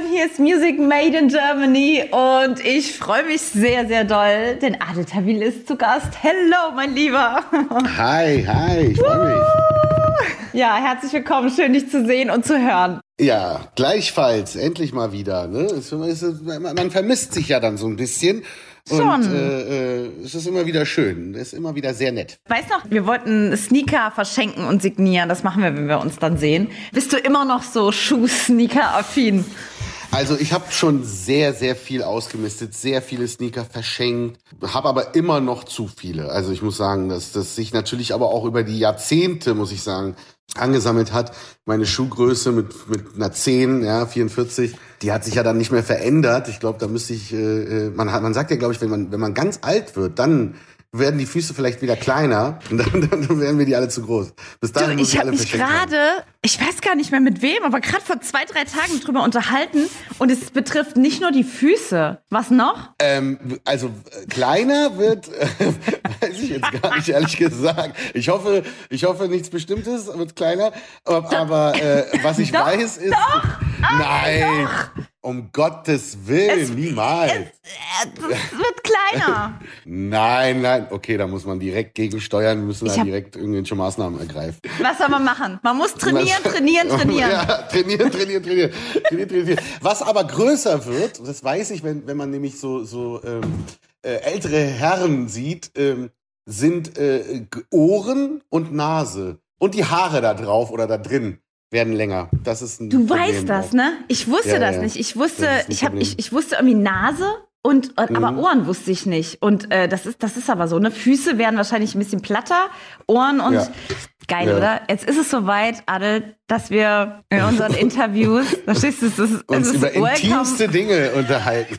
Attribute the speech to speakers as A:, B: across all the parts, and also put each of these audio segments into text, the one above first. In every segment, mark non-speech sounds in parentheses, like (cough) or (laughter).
A: Lieben, hier ist Music Made in Germany und ich freue mich sehr, sehr doll, denn Adel Tawil ist zu Gast. Hello, mein Lieber.
B: Hi, hi, ich freue mich.
A: Ja, herzlich willkommen, schön dich zu sehen und zu hören.
B: Ja, gleichfalls, endlich mal wieder. Ne? Man vermisst sich ja dann so ein bisschen. Schon. Und äh, äh, es ist immer wieder schön. Es ist immer wieder sehr nett.
A: Weißt noch, wir wollten Sneaker verschenken und signieren. Das machen wir, wenn wir uns dann sehen. Bist du immer noch so Schuh-Sneaker-affin?
B: Also ich habe schon sehr, sehr viel ausgemistet, sehr viele Sneaker verschenkt, habe aber immer noch zu viele. Also ich muss sagen, dass das sich natürlich aber auch über die Jahrzehnte, muss ich sagen, angesammelt hat. Meine Schuhgröße mit, mit einer 10, ja, 44, die hat sich ja dann nicht mehr verändert. Ich glaube, da müsste ich, äh, äh, man, hat, man sagt ja, glaube ich, wenn man, wenn man ganz alt wird, dann werden die Füße vielleicht wieder kleiner und dann, dann werden wir die alle zu groß.
A: Bis dahin du, ich habe mich gerade, ich weiß gar nicht mehr mit wem, aber gerade vor zwei, drei Tagen drüber unterhalten und es betrifft nicht nur die Füße. Was noch?
B: Ähm, also äh, kleiner wird, äh, (laughs) weiß ich jetzt gar nicht ehrlich gesagt. Ich hoffe, ich hoffe nichts Bestimmtes wird kleiner. Aber, äh, was ich doch, weiß ist,
A: doch,
B: nein. Doch. Um Gottes Willen, es, niemals.
A: Es, es, wird kleiner. (laughs)
B: nein, nein. Okay, da muss man direkt gegensteuern. Wir müssen da direkt irgendwelche Maßnahmen ergreifen.
A: Was soll man machen? Man muss trainieren, trainieren, (laughs) trainieren.
B: ja, trainieren, trainieren, trainieren, trainieren, trainieren. Was aber größer wird, das weiß ich, wenn, wenn man nämlich so, so ähm, äh, ältere Herren sieht, ähm, sind äh, Ohren und Nase. Und die Haare da drauf oder da drin werden länger. Das ist ein
A: Du Problem weißt das, auch. ne? Ich wusste ja, das ja. nicht. Ich wusste, ich habe ich, ich wusste irgendwie Nase und mhm. aber Ohren wusste ich nicht. Und äh, das ist das ist aber so, ne? Füße werden wahrscheinlich ein bisschen platter, Ohren und ja. geil, oder? Jetzt ist es soweit, Adel, dass wir in unseren (laughs) Interviews, da stehst du, das ist,
B: uns ist über intimste Dinge unterhalten.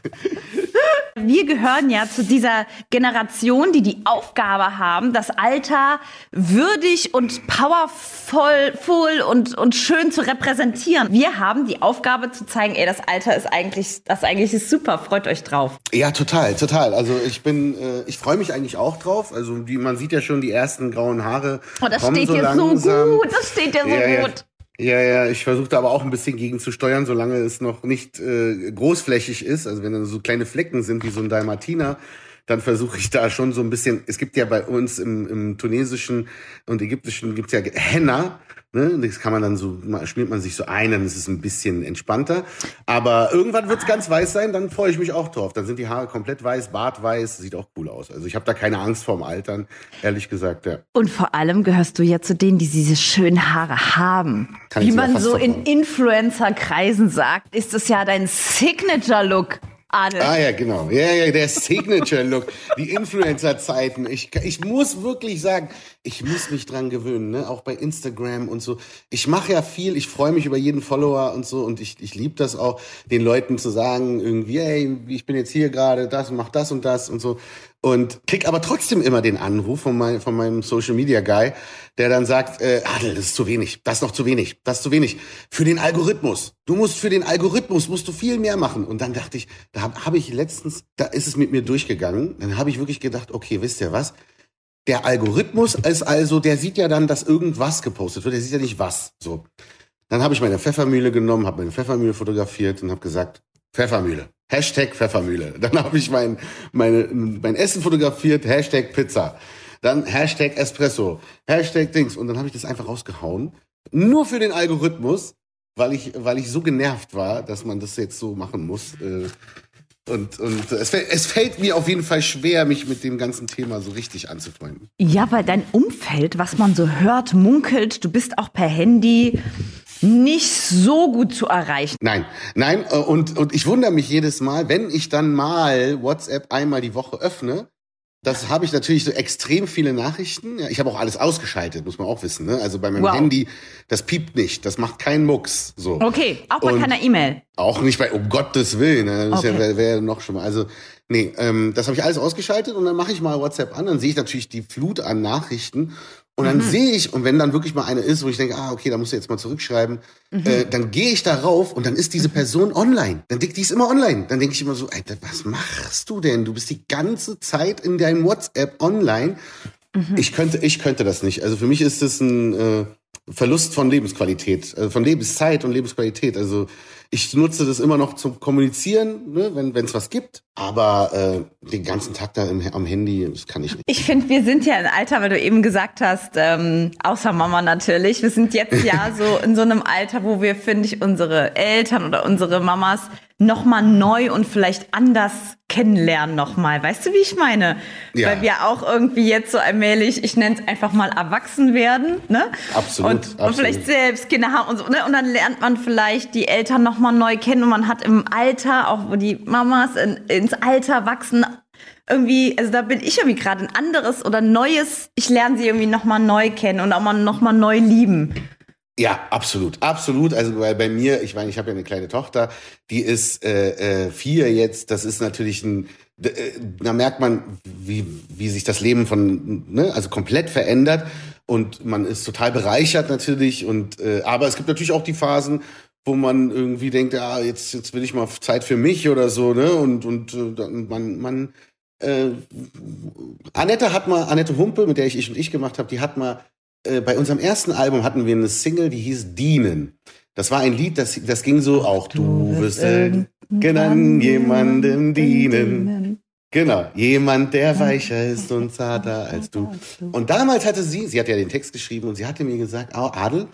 A: Wir gehören ja zu dieser Generation, die die Aufgabe haben, das Alter würdig und powerful und, und schön zu repräsentieren. Wir haben die Aufgabe zu zeigen, ey, das Alter ist eigentlich, das eigentlich ist super, freut euch drauf.
B: Ja, total, total. Also ich bin, äh, ich freue mich eigentlich auch drauf. Also die, man sieht ja schon die ersten grauen Haare.
A: Oh, das steht so dir langsam. so gut, das steht dir so ja, gut. Ja.
B: Ja, ja, ich versuche da aber auch ein bisschen gegen zu steuern, solange es noch nicht äh, großflächig ist. Also wenn dann so kleine Flecken sind wie so ein Dalmatiner, dann versuche ich da schon so ein bisschen. Es gibt ja bei uns im, im tunesischen und ägyptischen gibt's ja Henna. Ne? Das kann man dann so, schmiert man sich so ein, dann ist es ein bisschen entspannter. Aber irgendwann wird's ganz weiß sein, dann freue ich mich auch drauf. Dann sind die Haare komplett weiß, Bart weiß, sieht auch cool aus. Also ich habe da keine Angst vorm Altern, ehrlich gesagt, ja.
A: Und vor allem gehörst du ja zu denen, die diese schönen Haare haben. Kann Wie man so in Influencer-Kreisen sagt, ist es ja dein Signature-Look.
B: Adel. Ah ja, genau. Ja, ja, der Signature-Look. (laughs) die Influencer-Zeiten. Ich, ich muss wirklich sagen, ich muss mich dran gewöhnen, ne? auch bei Instagram und so. Ich mache ja viel, ich freue mich über jeden Follower und so und ich, ich liebe das auch, den Leuten zu sagen, irgendwie, hey, ich bin jetzt hier gerade, das mach das und das und so und krieg aber trotzdem immer den Anruf von, mein, von meinem Social Media Guy, der dann sagt, äh, Adel, das ist zu wenig, das ist noch zu wenig, das ist zu wenig. Für den Algorithmus. Du musst für den Algorithmus musst du viel mehr machen. Und dann dachte ich, da habe hab ich letztens, da ist es mit mir durchgegangen. Dann habe ich wirklich gedacht, okay, wisst ihr was? Der Algorithmus ist also, der sieht ja dann, dass irgendwas gepostet wird. Der sieht ja nicht was. So. Dann habe ich meine Pfeffermühle genommen, habe meine Pfeffermühle fotografiert und habe gesagt, Pfeffermühle. Hashtag Pfeffermühle. Dann (laughs) habe ich mein, meine, mein Essen fotografiert, Hashtag Pizza. Dann Hashtag Espresso, Hashtag Dings. Und dann habe ich das einfach rausgehauen. Nur für den Algorithmus, weil ich, weil ich so genervt war, dass man das jetzt so machen muss. Äh, und, und es, es fällt mir auf jeden Fall schwer, mich mit dem ganzen Thema so richtig anzufreunden.
A: Ja, weil dein Umfeld, was man so hört, munkelt, du bist auch per Handy nicht so gut zu erreichen.
B: Nein, nein, äh, und, und ich wundere mich jedes Mal, wenn ich dann mal WhatsApp einmal die Woche öffne, das habe ich natürlich so extrem viele Nachrichten. Ja, ich habe auch alles ausgeschaltet, muss man auch wissen. Ne? Also bei meinem wow. Handy, das piept nicht, das macht keinen Mucks. So.
A: Okay, auch bei und keiner E-Mail.
B: Auch nicht bei, um Gottes Willen. Ne? Das okay. wäre wär noch schon mal. Also nee, ähm, das habe ich alles ausgeschaltet und dann mache ich mal WhatsApp an, dann sehe ich natürlich die Flut an Nachrichten und dann mhm. sehe ich, und wenn dann wirklich mal eine ist, wo ich denke, ah, okay, da musst du jetzt mal zurückschreiben, mhm. äh, dann gehe ich darauf und dann ist diese Person online. Dann denke die ist immer online. Dann denke ich immer so, Alter, was machst du denn? Du bist die ganze Zeit in deinem WhatsApp online. Mhm. Ich könnte, ich könnte das nicht. Also für mich ist das ein äh, Verlust von Lebensqualität, äh, von Lebenszeit und Lebensqualität. Also Ich nutze das immer noch zum Kommunizieren, ne, wenn es was gibt. Aber äh, den ganzen Tag da im, am Handy, das kann ich nicht.
A: Ich finde, wir sind ja im Alter, weil du eben gesagt hast, ähm, außer Mama natürlich, wir sind jetzt ja (laughs) so in so einem Alter, wo wir, finde ich, unsere Eltern oder unsere Mamas nochmal neu und vielleicht anders kennenlernen nochmal. Weißt du, wie ich meine? Ja. Weil wir auch irgendwie jetzt so allmählich, ich nenne es einfach mal erwachsen werden, ne?
B: Absolut.
A: Und,
B: absolut.
A: und vielleicht selbst Kinder haben und so, ne? Und dann lernt man vielleicht die Eltern nochmal neu kennen und man hat im Alter, auch wo die Mamas in, ins Alter wachsen, irgendwie, also da bin ich irgendwie gerade ein anderes oder neues, ich lerne sie irgendwie nochmal neu kennen und auch mal nochmal neu lieben.
B: Ja, absolut, absolut. Also weil bei mir, ich meine, ich habe ja eine kleine Tochter, die ist äh, äh, vier jetzt. Das ist natürlich ein, äh, da merkt man, wie wie sich das Leben von, ne, also komplett verändert und man ist total bereichert natürlich. Und äh, aber es gibt natürlich auch die Phasen, wo man irgendwie denkt, ja, jetzt jetzt will ich mal Zeit für mich oder so, ne? Und und äh, man man äh, Annette hat mal, Annette Humpe, mit der ich ich und ich gemacht habe, die hat mal äh, bei unserem ersten Album hatten wir eine Single, die hieß Dienen. Das war ein Lied, das, das ging so auch, du wirst irgendwann jemandem dienen. Genau, jemand, der weicher ist und zarter als du. Und damals hatte sie, sie hat ja den Text geschrieben und sie hatte mir gesagt, oh, Adel,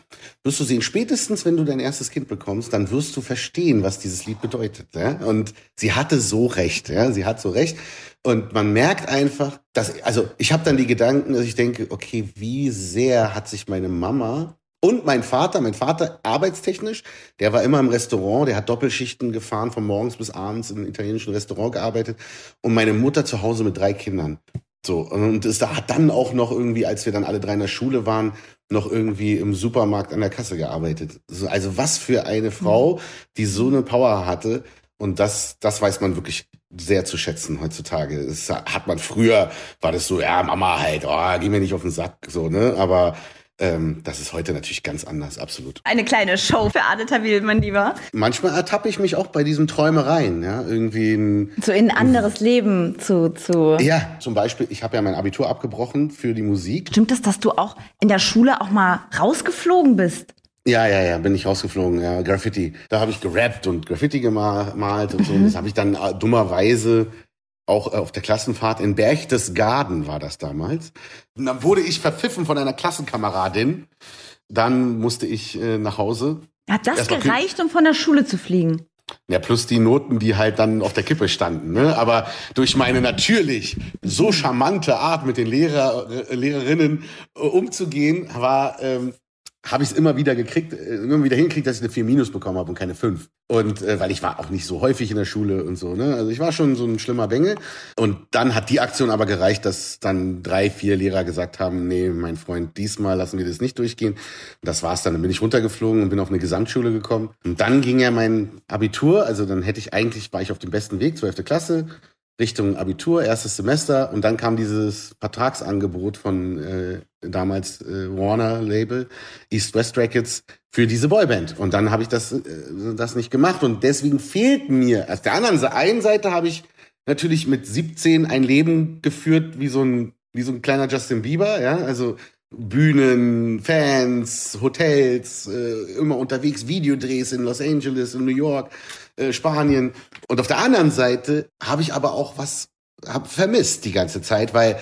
B: wirst du sehen, spätestens wenn du dein erstes Kind bekommst, dann wirst du verstehen, was dieses Lied bedeutet. Ja? Und sie hatte so recht, ja, sie hat so recht. Und man merkt einfach, dass, also ich habe dann die Gedanken, dass ich denke, okay, wie sehr hat sich meine Mama und mein Vater, mein Vater arbeitstechnisch, der war immer im Restaurant, der hat Doppelschichten gefahren, von morgens bis abends einem italienischen Restaurant gearbeitet. Und meine Mutter zu Hause mit drei Kindern. So, und es hat dann auch noch irgendwie, als wir dann alle drei in der Schule waren, noch irgendwie im Supermarkt an der Kasse gearbeitet. Also was für eine Frau, die so eine Power hatte. Und das, das weiß man wirklich sehr zu schätzen heutzutage. Das hat man früher, war das so, ja, Mama halt, oh, geh mir nicht auf den Sack, so, ne? Aber ähm, das ist heute natürlich ganz anders, absolut.
A: Eine kleine Show für Adeta Will, mein Lieber.
B: Manchmal ertappe ich mich auch bei diesen Träumereien, ja, irgendwie ein,
A: so in ein anderes Leben zu, zu.
B: Ja, zum Beispiel, ich habe ja mein Abitur abgebrochen für die Musik.
A: Stimmt es, dass du auch in der Schule auch mal rausgeflogen bist?
B: Ja, ja, ja, bin ich rausgeflogen, ja, Graffiti. Da habe ich gerappt und Graffiti gemalt und so. Und (laughs) das habe ich dann äh, dummerweise auch äh, auf der Klassenfahrt in Berchtesgaden war das damals. Und dann wurde ich verpfiffen von einer Klassenkameradin. Dann musste ich äh, nach Hause.
A: Hat das gereicht, um von der Schule zu fliegen?
B: Ja, plus die Noten, die halt dann auf der Kippe standen. Ne? Aber durch meine natürlich so charmante Art mit den Lehrer, äh, Lehrerinnen äh, umzugehen, war ähm, habe ich es immer wieder gekriegt, äh, immer wieder hingekriegt, dass ich eine 4 minus bekommen habe und keine 5. Und äh, weil ich war auch nicht so häufig in der Schule und so, ne? Also ich war schon so ein schlimmer Bengel. Und dann hat die Aktion aber gereicht, dass dann drei, vier Lehrer gesagt haben, nee, mein Freund, diesmal lassen wir das nicht durchgehen. Und das war's dann. Dann bin ich runtergeflogen und bin auf eine Gesamtschule gekommen. Und dann ging ja mein Abitur, also dann hätte ich eigentlich, war ich auf dem besten Weg, 12. Klasse, Richtung Abitur, erstes Semester. Und dann kam dieses Vertragsangebot von äh, damals äh, Warner Label, East West Records für diese Boyband. Und dann habe ich das äh, das nicht gemacht. Und deswegen fehlt mir auf der anderen einen Seite habe ich natürlich mit 17 ein Leben geführt wie so ein wie so ein kleiner Justin Bieber, ja, also Bühnen, Fans, Hotels, äh, immer unterwegs, Videodrehs in Los Angeles, in New York, äh, Spanien. Und auf der anderen Seite habe ich aber auch was hab vermisst die ganze Zeit, weil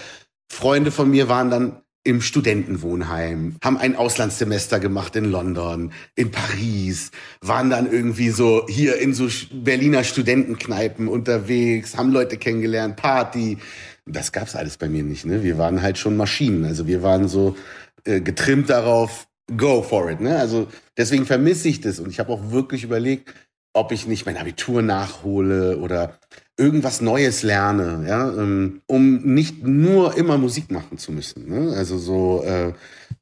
B: Freunde von mir waren dann im Studentenwohnheim, haben ein Auslandssemester gemacht in London, in Paris, waren dann irgendwie so hier in so Berliner Studentenkneipen unterwegs, haben Leute kennengelernt, Party. Das gab's alles bei mir nicht. Ne? Wir waren halt schon Maschinen. Also wir waren so äh, getrimmt darauf, go for it. Ne? Also deswegen vermisse ich das und ich habe auch wirklich überlegt, ob ich nicht mein Abitur nachhole oder irgendwas Neues lerne, ja, ähm, um nicht nur immer Musik machen zu müssen, ne? also so, äh,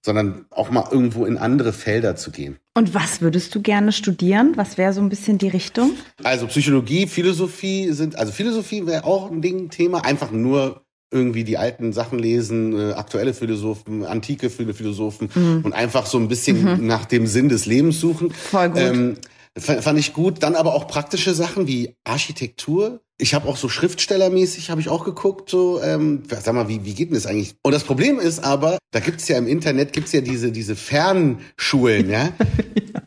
B: sondern auch mal irgendwo in andere Felder zu gehen.
A: Und was würdest du gerne studieren? Was wäre so ein bisschen die Richtung?
B: Also Psychologie, Philosophie sind, also Philosophie wäre auch ein Ding, Thema, einfach nur irgendwie die alten Sachen lesen, äh, aktuelle Philosophen, antike Philosophen mhm. und einfach so ein bisschen mhm. nach dem Sinn des Lebens suchen.
A: Voll gut. Ähm,
B: Fand ich gut. Dann aber auch praktische Sachen wie Architektur. Ich habe auch so Schriftstellermäßig habe ich auch geguckt, so ähm, sag mal, wie, wie geht denn das eigentlich? Und das Problem ist aber, da gibt's ja im Internet gibt's ja diese diese Fernschulen, ja. (laughs)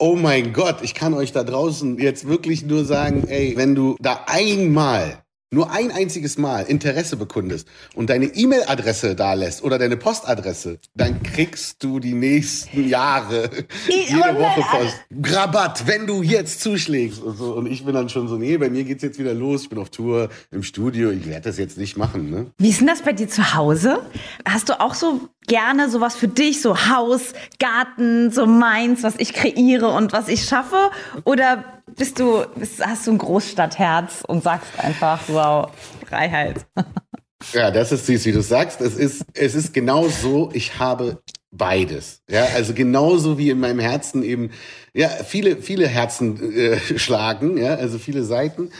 B: Oh mein Gott, ich kann euch da draußen jetzt wirklich nur sagen, ey, wenn du da einmal nur ein einziges Mal Interesse bekundest und deine E-Mail-Adresse da lässt oder deine Postadresse, dann kriegst du die nächsten Jahre (laughs) jede Woche Post. Rabatt, wenn du jetzt zuschlägst. Und, so. und ich bin dann schon so, nee, bei mir geht's jetzt wieder los. Ich bin auf Tour im Studio. Ich werde das jetzt nicht machen. Ne?
A: Wie ist denn das bei dir zu Hause? Hast du auch so gerne sowas für dich, so Haus, Garten, so meins, was ich kreiere und was ich schaffe? Oder bist du, bist, hast du ein Großstadtherz und sagst einfach, wow, Freiheit? (laughs)
B: Ja, das ist süß, wie du sagst. Es ist, es ist genau so, ich habe beides. Ja, also genauso wie in meinem Herzen eben, ja, viele, viele Herzen äh, (laughs) schlagen, ja, also viele Seiten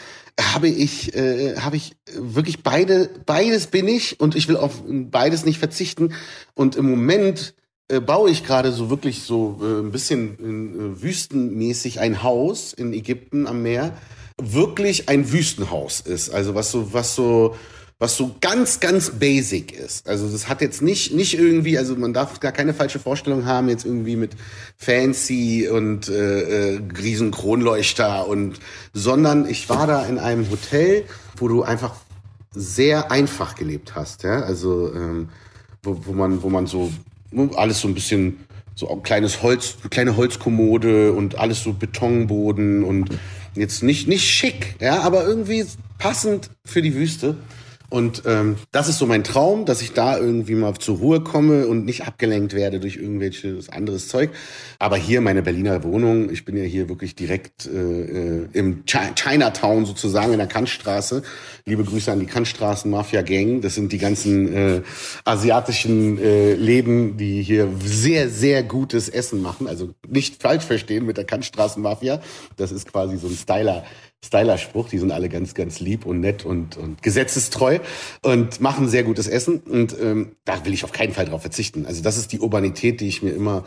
B: habe ich, äh, habe ich wirklich beide, beides bin ich und ich will auf beides nicht verzichten. Und im Moment äh, baue ich gerade so wirklich so äh, ein bisschen äh, wüstenmäßig ein Haus in Ägypten am Meer. Wirklich ein Wüstenhaus ist. Also was so, was so, was so ganz, ganz basic ist. Also das hat jetzt nicht, nicht irgendwie, also man darf gar keine falsche Vorstellung haben, jetzt irgendwie mit fancy und äh, äh, riesen Kronleuchter und, sondern ich war da in einem Hotel, wo du einfach sehr einfach gelebt hast, ja, also ähm, wo, wo man, wo man so alles so ein bisschen so ein kleines Holz, kleine Holzkommode und alles so Betonboden und jetzt nicht nicht schick, ja, aber irgendwie passend für die Wüste. Und ähm, das ist so mein Traum, dass ich da irgendwie mal zur Ruhe komme und nicht abgelenkt werde durch irgendwelches anderes Zeug. Aber hier meine Berliner Wohnung, ich bin ja hier wirklich direkt äh, äh im Chinatown sozusagen in der Kantstraße. Liebe Grüße an die Kantstraßen Mafia Gang. Das sind die ganzen äh, asiatischen äh, Läden, die hier sehr sehr gutes Essen machen. Also nicht falsch verstehen mit der Kantstraßen Mafia. Das ist quasi so ein Styler Styler-Spruch. Die sind alle ganz, ganz lieb und nett und, und gesetzestreu und machen sehr gutes Essen. Und ähm, da will ich auf keinen Fall drauf verzichten. Also das ist die Urbanität, die ich mir immer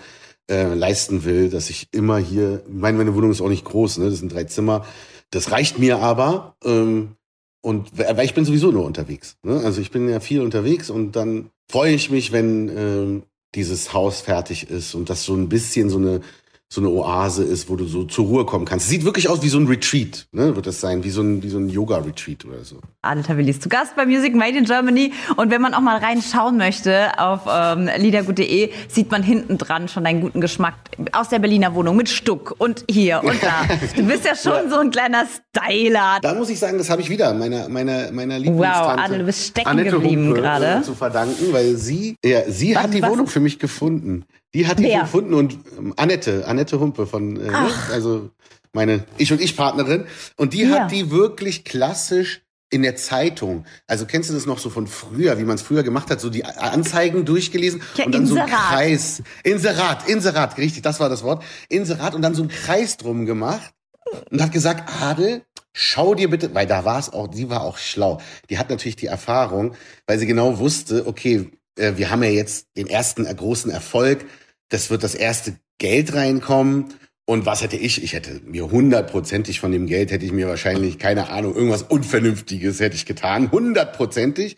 B: äh, leisten will, dass ich immer hier, ich meine, meine Wohnung ist auch nicht groß, ne? das sind drei Zimmer. Das reicht mir aber. Ähm, und weil ich bin sowieso nur unterwegs. Ne? Also ich bin ja viel unterwegs und dann freue ich mich, wenn ähm, dieses Haus fertig ist und das so ein bisschen so eine so eine Oase ist, wo du so zur Ruhe kommen kannst. Sieht wirklich aus wie so ein Retreat, ne? Wird das sein, wie so ein, wie so ein Yoga-Retreat oder so.
A: Adel Tawili ist zu Gast bei Music Made in Germany. Und wenn man auch mal reinschauen möchte auf ähm, liedergut.de, sieht man hinten dran schon deinen guten Geschmack aus der Berliner Wohnung mit Stuck und hier und da. (laughs) Du bist ja schon ja. so ein kleiner Styler.
B: Da muss ich sagen, das habe ich wieder meiner, meiner, meiner Lieblingstante.
A: Wow, Adel, du bist stecken Annette geblieben gerade.
B: Äh, zu verdanken, weil sie, ja, sie was, hat die was? Wohnung für mich gefunden. Die hat die Wer? gefunden und ähm, Annette, Annette Humpe von, äh, ne? also meine Ich und Ich Partnerin. Und die ja. hat die wirklich klassisch in der Zeitung. Also kennst du das noch so von früher, wie man es früher gemacht hat, so die Anzeigen durchgelesen ja, und dann Inserat. so ein Kreis. Inserat, Inserat, richtig, das war das Wort. Inserat und dann so ein Kreis drum gemacht und hat gesagt, Adel, schau dir bitte, weil da war es auch, sie war auch schlau. Die hat natürlich die Erfahrung, weil sie genau wusste, okay, äh, wir haben ja jetzt den ersten großen Erfolg das wird das erste Geld reinkommen. Und was hätte ich? Ich hätte mir hundertprozentig von dem Geld hätte ich mir wahrscheinlich, keine Ahnung, irgendwas Unvernünftiges hätte ich getan. Hundertprozentig.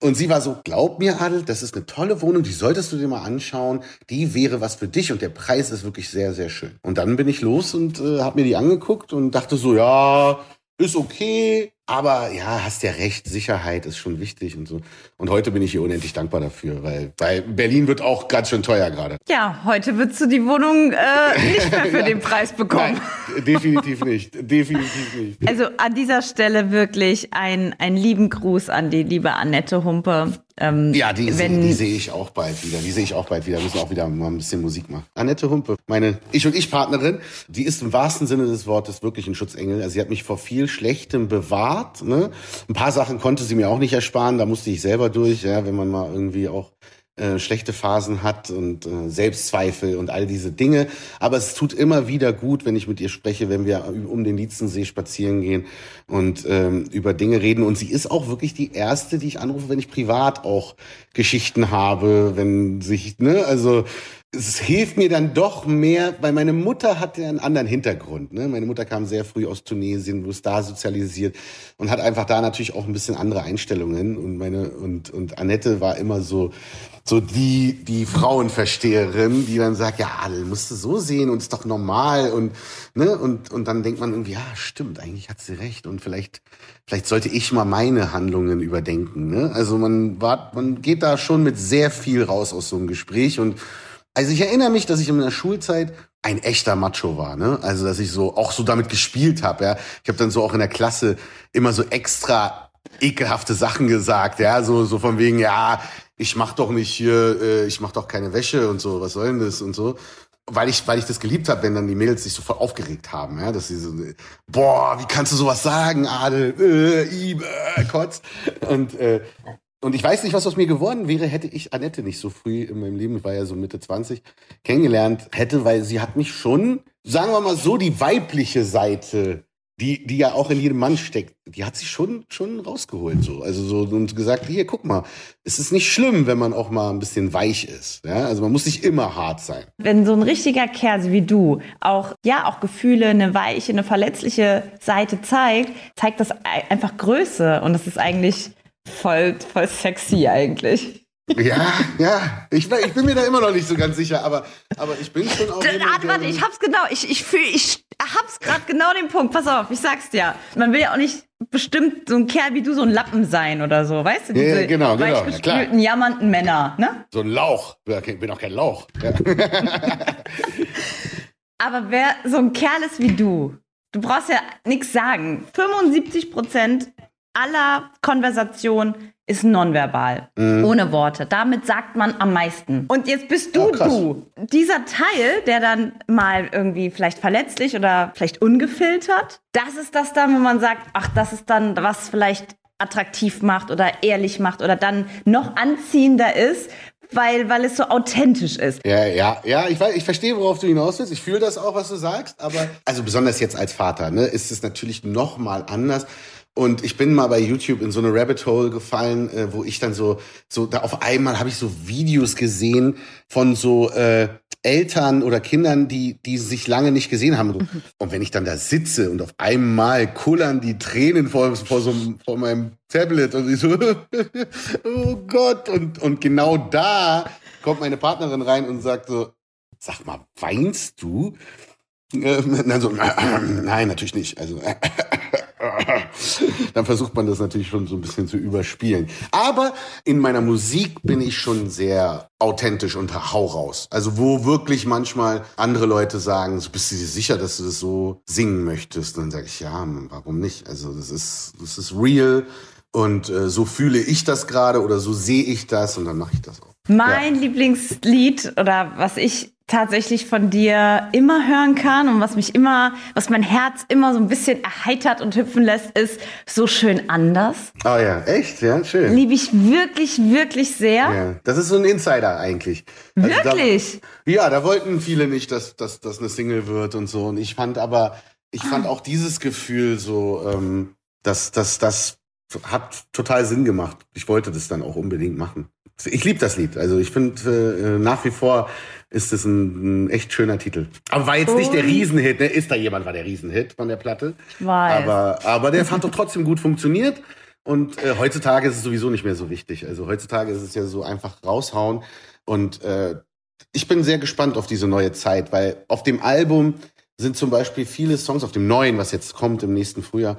B: Und sie war so, glaub mir, Adel, das ist eine tolle Wohnung, die solltest du dir mal anschauen. Die wäre was für dich und der Preis ist wirklich sehr, sehr schön. Und dann bin ich los und äh, habe mir die angeguckt und dachte so, ja, ist okay, aber ja, hast ja recht, Sicherheit ist schon wichtig und so. Und heute bin ich hier unendlich dankbar dafür, weil, weil Berlin wird auch ganz schön teuer gerade.
A: Ja, heute würdest du die Wohnung äh, nicht mehr für (laughs) den Preis bekommen.
B: Nein, definitiv nicht. Definitiv nicht.
A: Also an dieser Stelle wirklich ein, ein lieben Gruß an die liebe Annette Humpe.
B: Ähm, ja, die, wenn, die sehe ich auch bald wieder. Die sehe ich auch bald wieder. Wir müssen auch wieder mal ein bisschen Musik machen. Annette Humpe, meine Ich- und Ich-Partnerin, die ist im wahrsten Sinne des Wortes wirklich ein Schutzengel. Also sie hat mich vor viel Schlechtem bewahrt. Ne? Ein paar Sachen konnte sie mir auch nicht ersparen. Da musste ich selber durch, ja, wenn man mal irgendwie auch äh, schlechte Phasen hat und äh, Selbstzweifel und all diese Dinge. Aber es tut immer wieder gut, wenn ich mit ihr spreche, wenn wir um den Lietzensee spazieren gehen und ähm, über Dinge reden. Und sie ist auch wirklich die erste, die ich anrufe, wenn ich privat auch Geschichten habe, wenn sich, ne, also es hilft mir dann doch mehr, weil meine Mutter hatte einen anderen Hintergrund. Ne? Meine Mutter kam sehr früh aus Tunesien, wurde da sozialisiert und hat einfach da natürlich auch ein bisschen andere Einstellungen. Und meine und und Annette war immer so so die die Frauenversteherin, die dann sagt, ja, Adel, musst du so sehen und ist doch normal und ne und und dann denkt man irgendwie, ja, stimmt, eigentlich hat sie recht und vielleicht vielleicht sollte ich mal meine Handlungen überdenken. Ne? Also man war man geht da schon mit sehr viel raus aus so einem Gespräch und also ich erinnere mich, dass ich in der Schulzeit ein echter Macho war, ne? Also dass ich so auch so damit gespielt habe, ja. Ich habe dann so auch in der Klasse immer so extra ekelhafte Sachen gesagt, ja, so so von wegen, ja, ich mach doch nicht hier, äh, ich mach doch keine Wäsche und so, was soll denn das und so. Weil ich, weil ich das geliebt habe, wenn dann die Mädels sich so voll aufgeregt haben, ja, dass sie so, boah, wie kannst du sowas sagen, Adel, äh, Ibe, äh, Kotz. Und äh, und ich weiß nicht, was aus mir geworden wäre, hätte ich Annette nicht so früh in meinem Leben, ich war ja so Mitte 20, kennengelernt hätte, weil sie hat mich schon, sagen wir mal so, die weibliche Seite, die, die ja auch in jedem Mann steckt, die hat sie schon, schon rausgeholt, so. Also so, und gesagt, hier, guck mal, es ist nicht schlimm, wenn man auch mal ein bisschen weich ist, ja. Also man muss nicht immer hart sein.
A: Wenn so ein richtiger Kerl wie du auch, ja, auch Gefühle, eine weiche, eine verletzliche Seite zeigt, zeigt das einfach Größe und das ist eigentlich, voll, voll sexy eigentlich.
B: Ja, ja, ich, ich, bin mir da immer noch nicht so ganz sicher, aber, aber ich bin schon auch.
A: Jemand, warte, ich hab's genau, ich, ich fühle, ich hab's gerade genau den Punkt. Pass auf, ich sag's dir. Man will ja auch nicht bestimmt so ein Kerl wie du so ein Lappen sein oder so, weißt du?
B: Diese ja, genau, genau.
A: Ja, jammernden Männer, ne?
B: So ein Lauch. Ich bin auch kein Lauch. Ja. (laughs)
A: aber wer so ein Kerl ist wie du, du brauchst ja nichts sagen. 75 Prozent aller Konversation ist nonverbal, mhm. ohne Worte. Damit sagt man am meisten. Und jetzt bist du oh, du. Dieser Teil, der dann mal irgendwie vielleicht verletzlich oder vielleicht ungefiltert, das ist das dann, wo man sagt, ach, das ist dann, was vielleicht attraktiv macht oder ehrlich macht oder dann noch anziehender ist, weil, weil es so authentisch ist.
B: Ja, ja, ja, ich, weiß, ich verstehe, worauf du hinaus willst. Ich fühle das auch, was du sagst, aber also besonders jetzt als Vater, ne, ist es natürlich noch mal anders, und ich bin mal bei YouTube in so eine Rabbit Hole gefallen, äh, wo ich dann so, so da auf einmal habe ich so Videos gesehen von so äh, Eltern oder Kindern, die, die sich lange nicht gesehen haben. Mhm. Und wenn ich dann da sitze und auf einmal kullern die Tränen vor, vor, so, vor meinem Tablet und ich so, (laughs) oh Gott. Und, und genau da kommt meine Partnerin rein und sagt so, sag mal, weinst du? Äh, dann so, (laughs) nein, natürlich nicht. Also (laughs) (laughs) dann versucht man das natürlich schon so ein bisschen zu überspielen. Aber in meiner Musik bin ich schon sehr authentisch und hau raus. Also wo wirklich manchmal andere Leute sagen, so bist du dir sicher, dass du das so singen möchtest? Und dann sage ich, ja, warum nicht? Also das ist, das ist real und äh, so fühle ich das gerade oder so sehe ich das und dann mache ich das auch.
A: Mein ja. Lieblingslied oder was ich tatsächlich von dir immer hören kann und was mich immer, was mein Herz immer so ein bisschen erheitert und hüpfen lässt, ist so schön anders.
B: Oh ja, echt? Ja, schön.
A: Liebe ich wirklich, wirklich sehr. Ja,
B: das ist so ein Insider eigentlich.
A: Also wirklich?
B: Da, ja, da wollten viele nicht, dass, dass das eine Single wird und so. Und ich fand aber, ich fand auch dieses Gefühl so, ähm, dass, dass das hat total Sinn gemacht. Ich wollte das dann auch unbedingt machen. Ich liebe das Lied. Also ich finde äh, nach wie vor ist es ein, ein, echt schöner Titel. Aber war jetzt oh. nicht der Riesenhit. Ne? Ist da jemand war der Riesenhit von der Platte?
A: Ich weiß.
B: Aber, aber der fand doch trotzdem gut funktioniert. Und äh, heutzutage ist es sowieso nicht mehr so wichtig. Also heutzutage ist es ja so einfach raushauen. Und äh, ich bin sehr gespannt auf diese neue Zeit, weil auf dem Album sind zum Beispiel viele Songs, auf dem neuen, was jetzt kommt im nächsten Frühjahr,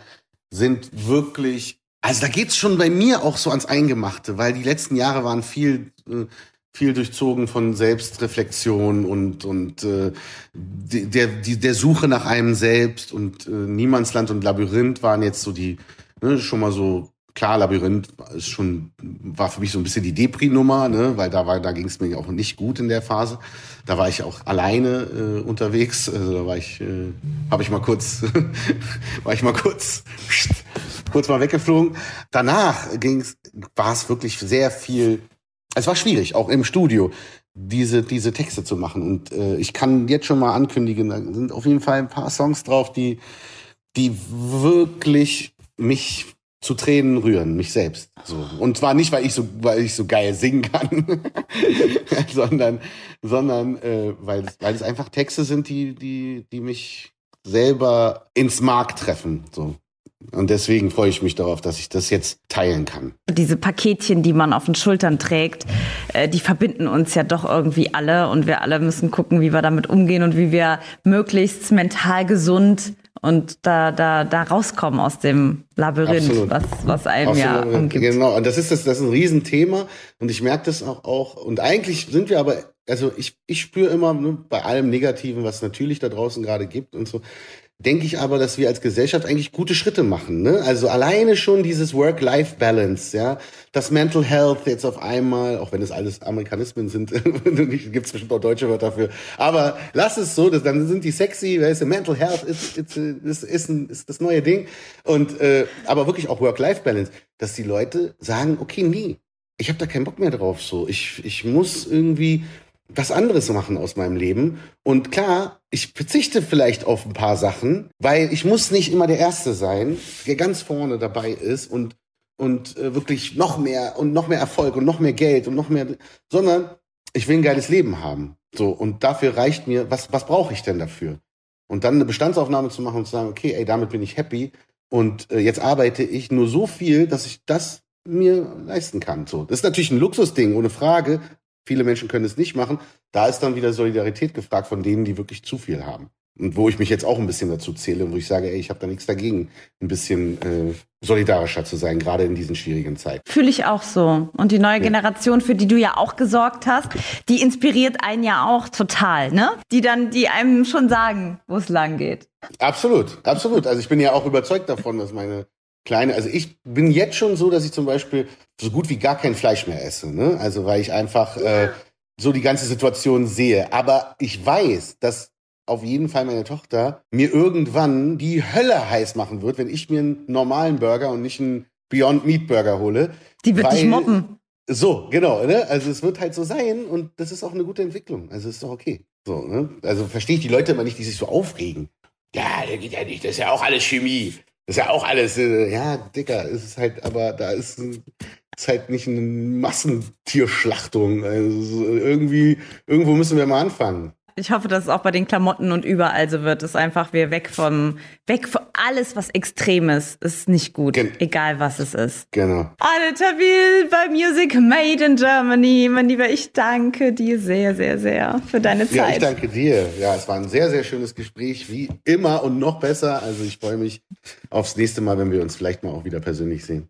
B: sind wirklich also da geht's schon bei mir auch so ans Eingemachte, weil die letzten Jahre waren viel, äh, viel durchzogen von Selbstreflexion und, und äh, der, die, der Suche nach einem selbst und äh, Niemandsland und Labyrinth waren jetzt so die, ne, schon mal so klar, Labyrinth ist schon, war für mich so ein bisschen die Depri-Nummer, ne, weil da war, da ging es mir auch nicht gut in der Phase. Da war ich auch alleine äh, unterwegs. Also da war ich, äh, habe ich mal kurz, (laughs) war ich mal kurz, (laughs) kurz mal weggeflogen. Danach ging's, war es wirklich sehr viel. Es war schwierig, auch im Studio diese, diese Texte zu machen. Und äh, ich kann jetzt schon mal ankündigen, da sind auf jeden Fall ein paar Songs drauf, die, die wirklich mich zu Tränen rühren, mich selbst. So. Und zwar nicht, weil ich so, weil ich so geil singen kann, (laughs) sondern, sondern äh, weil, es, weil es einfach Texte sind, die, die, die mich selber ins Mark treffen. So. Und deswegen freue ich mich darauf, dass ich das jetzt teilen kann.
A: Diese Paketchen, die man auf den Schultern trägt, äh, die verbinden uns ja doch irgendwie alle und wir alle müssen gucken, wie wir damit umgehen und wie wir möglichst mental gesund und da, da, da rauskommen aus dem Labyrinth, was, was einem aus ja umgibt.
B: Genau, und das ist das, das ist ein Riesenthema und ich merke das auch, auch. Und eigentlich sind wir aber, also ich, ich spüre immer ne, bei allem Negativen, was natürlich da draußen gerade gibt und so, denke ich aber, dass wir als Gesellschaft eigentlich gute Schritte machen. Ne? Also alleine schon dieses Work-Life-Balance, ja, das Mental Health jetzt auf einmal, auch wenn es alles Amerikanismen sind, (laughs) gibt es bestimmt auch deutsche Wörter dafür. Aber lass es so, dass, dann sind die sexy, weißt du, Mental Health ist, ist, ist, ist, ein, ist das neue Ding. Und äh, aber wirklich auch Work-Life-Balance, dass die Leute sagen, okay, nee, ich habe da keinen Bock mehr drauf. So, ich, ich muss irgendwie was anderes machen aus meinem Leben. Und klar, ich verzichte vielleicht auf ein paar Sachen, weil ich muss nicht immer der Erste sein, der ganz vorne dabei ist und, und äh, wirklich noch mehr und noch mehr Erfolg und noch mehr Geld und noch mehr, sondern ich will ein geiles Leben haben. So, und dafür reicht mir, was, was brauche ich denn dafür? Und dann eine Bestandsaufnahme zu machen und zu sagen, okay, ey, damit bin ich happy und äh, jetzt arbeite ich nur so viel, dass ich das mir leisten kann. So, das ist natürlich ein Luxusding, ohne Frage, Viele Menschen können es nicht machen. Da ist dann wieder Solidarität gefragt von denen, die wirklich zu viel haben. Und wo ich mich jetzt auch ein bisschen dazu zähle, wo ich sage, ey, ich habe da nichts dagegen, ein bisschen äh, solidarischer zu sein, gerade in diesen schwierigen Zeiten.
A: Fühle ich auch so. Und die neue ja. Generation, für die du ja auch gesorgt hast, die inspiriert einen ja auch total, ne? Die dann, die einem schon sagen, wo es lang geht.
B: Absolut, absolut. Also ich bin ja auch überzeugt davon, dass meine kleine, also ich bin jetzt schon so, dass ich zum Beispiel so gut wie gar kein Fleisch mehr esse. Ne? Also weil ich einfach äh, so die ganze Situation sehe. Aber ich weiß, dass auf jeden Fall meine Tochter mir irgendwann die Hölle heiß machen wird, wenn ich mir einen normalen Burger und nicht einen Beyond Meat Burger hole.
A: Die wird weil, dich mobben.
B: So, genau. Ne? Also es wird halt so sein und das ist auch eine gute Entwicklung. Also ist doch okay. So, ne? Also verstehe ich die Leute immer nicht, die sich so aufregen. Ja, das geht ja nicht, das ist ja auch alles Chemie. Das ist ja auch alles, äh, ja, Dicker, ist es halt, aber da ist, ist halt nicht eine Massentierschlachtung. Also irgendwie, irgendwo müssen wir mal anfangen.
A: Ich hoffe, dass es auch bei den Klamotten und überall so wird. Es ist einfach wir weg vom, weg von alles, was extrem ist, ist nicht gut. Gen egal was es ist.
B: Genau.
A: Anne Tabil bei Music Made in Germany. Mein Lieber, ich danke dir sehr, sehr, sehr für deine Zeit. Ja,
B: ich danke dir. Ja, es war ein sehr, sehr schönes Gespräch, wie immer und noch besser. Also ich freue mich aufs nächste Mal, wenn wir uns vielleicht mal auch wieder persönlich sehen.